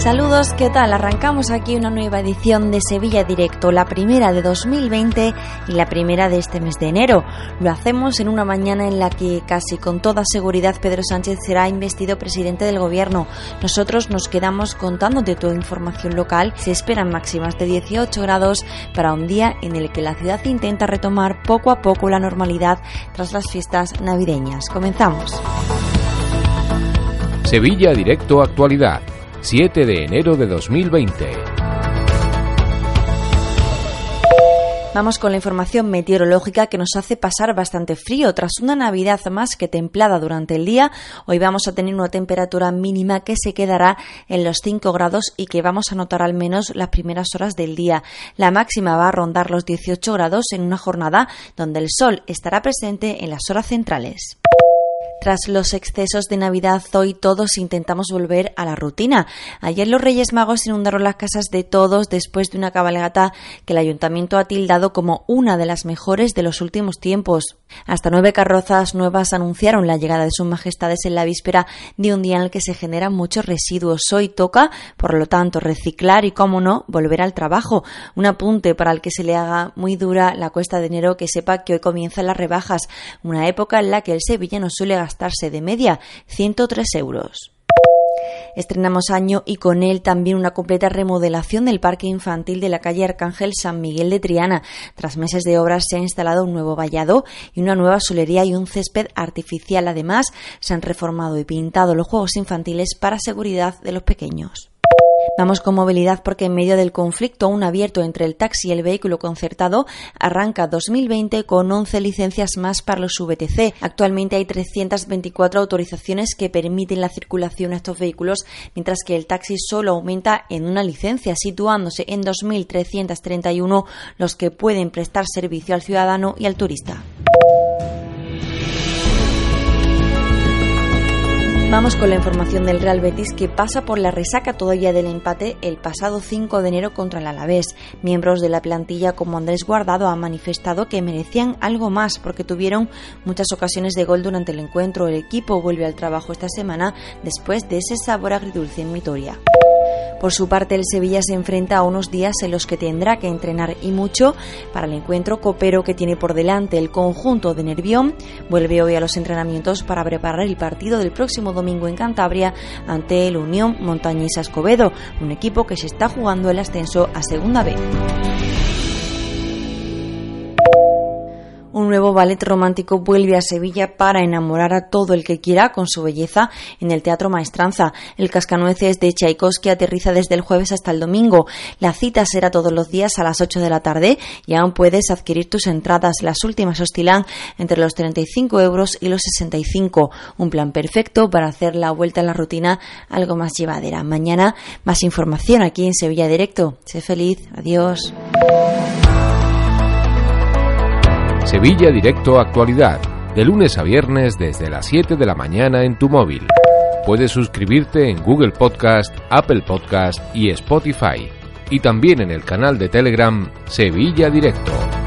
Saludos, ¿qué tal? Arrancamos aquí una nueva edición de Sevilla Directo, la primera de 2020 y la primera de este mes de enero. Lo hacemos en una mañana en la que casi con toda seguridad Pedro Sánchez será investido presidente del gobierno. Nosotros nos quedamos contando de toda información local. Se esperan máximas de 18 grados para un día en el que la ciudad intenta retomar poco a poco la normalidad tras las fiestas navideñas. Comenzamos. Sevilla Directo Actualidad 7 de enero de 2020. Vamos con la información meteorológica que nos hace pasar bastante frío. Tras una Navidad más que templada durante el día, hoy vamos a tener una temperatura mínima que se quedará en los 5 grados y que vamos a notar al menos las primeras horas del día. La máxima va a rondar los 18 grados en una jornada donde el sol estará presente en las horas centrales. Tras los excesos de Navidad, hoy todos intentamos volver a la rutina. Ayer los Reyes Magos inundaron las casas de todos después de una cabalgata que el ayuntamiento ha tildado como una de las mejores de los últimos tiempos. Hasta nueve carrozas nuevas anunciaron la llegada de sus majestades en la víspera de un día en el que se generan muchos residuos. Hoy toca, por lo tanto, reciclar y, cómo no, volver al trabajo. Un apunte para el que se le haga muy dura la cuesta de enero que sepa que hoy comienzan las rebajas, una época en la que el sevillano suele gastarse de media 103 euros. Estrenamos año y con él también una completa remodelación del parque infantil de la calle Arcángel San Miguel de Triana. Tras meses de obras se ha instalado un nuevo vallado y una nueva solería y un césped artificial. Además, se han reformado y pintado los juegos infantiles para seguridad de los pequeños. Vamos con movilidad porque en medio del conflicto aún abierto entre el taxi y el vehículo concertado, arranca 2020 con 11 licencias más para los VTC. Actualmente hay 324 autorizaciones que permiten la circulación a estos vehículos, mientras que el taxi solo aumenta en una licencia, situándose en 2.331 los que pueden prestar servicio al ciudadano y al turista. Vamos con la información del Real Betis que pasa por la resaca todavía del empate el pasado 5 de enero contra el Alavés. Miembros de la plantilla como Andrés Guardado han manifestado que merecían algo más porque tuvieron muchas ocasiones de gol durante el encuentro. El equipo vuelve al trabajo esta semana después de ese sabor agridulce en Vitoria. Por su parte, el Sevilla se enfrenta a unos días en los que tendrá que entrenar y mucho para el encuentro copero que tiene por delante. El conjunto de Nervión vuelve hoy a los entrenamientos para preparar el partido del próximo domingo en Cantabria ante el Unión Montañesa Escobedo, un equipo que se está jugando el ascenso a Segunda B. nuevo ballet romántico vuelve a Sevilla para enamorar a todo el que quiera con su belleza en el Teatro Maestranza. El Cascanueces de Tchaikovsky aterriza desde el jueves hasta el domingo. La cita será todos los días a las 8 de la tarde y aún puedes adquirir tus entradas. Las últimas oscilan entre los 35 euros y los 65. Un plan perfecto para hacer la vuelta a la rutina algo más llevadera. Mañana más información aquí en Sevilla Directo. Sé feliz. Adiós. Sevilla Directo Actualidad, de lunes a viernes desde las 7 de la mañana en tu móvil. Puedes suscribirte en Google Podcast, Apple Podcast y Spotify. Y también en el canal de Telegram Sevilla Directo.